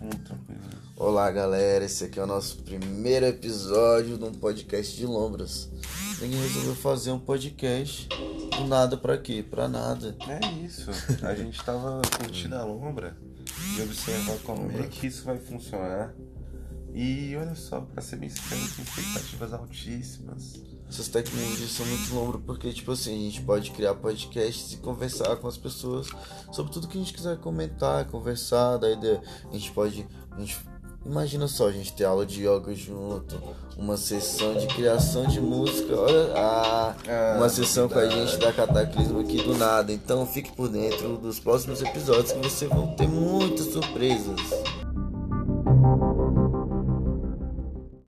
Muito tranquilo. Olá, galera. Esse aqui é o nosso primeiro episódio de um podcast de Lombras. Ninguém resolveu fazer um podcast do nada pra quê? Pra nada. É isso. A gente tava curtindo a lombra e observar como é que isso vai funcionar. E olha só, pra ser bem sincero, tem expectativas altíssimas. Essas tecnologias são muito lombras porque, tipo assim, a gente pode criar podcasts e conversar com as pessoas sobre tudo que a gente quiser comentar, conversar. Daí a gente pode. A gente, imagina só, a gente ter aula de yoga junto, uma sessão de criação de música, olha, ah, Ah, uma sessão com a gente da Cataclismo aqui do nada. Então fique por dentro dos próximos episódios que vocês vão ter muitas surpresas.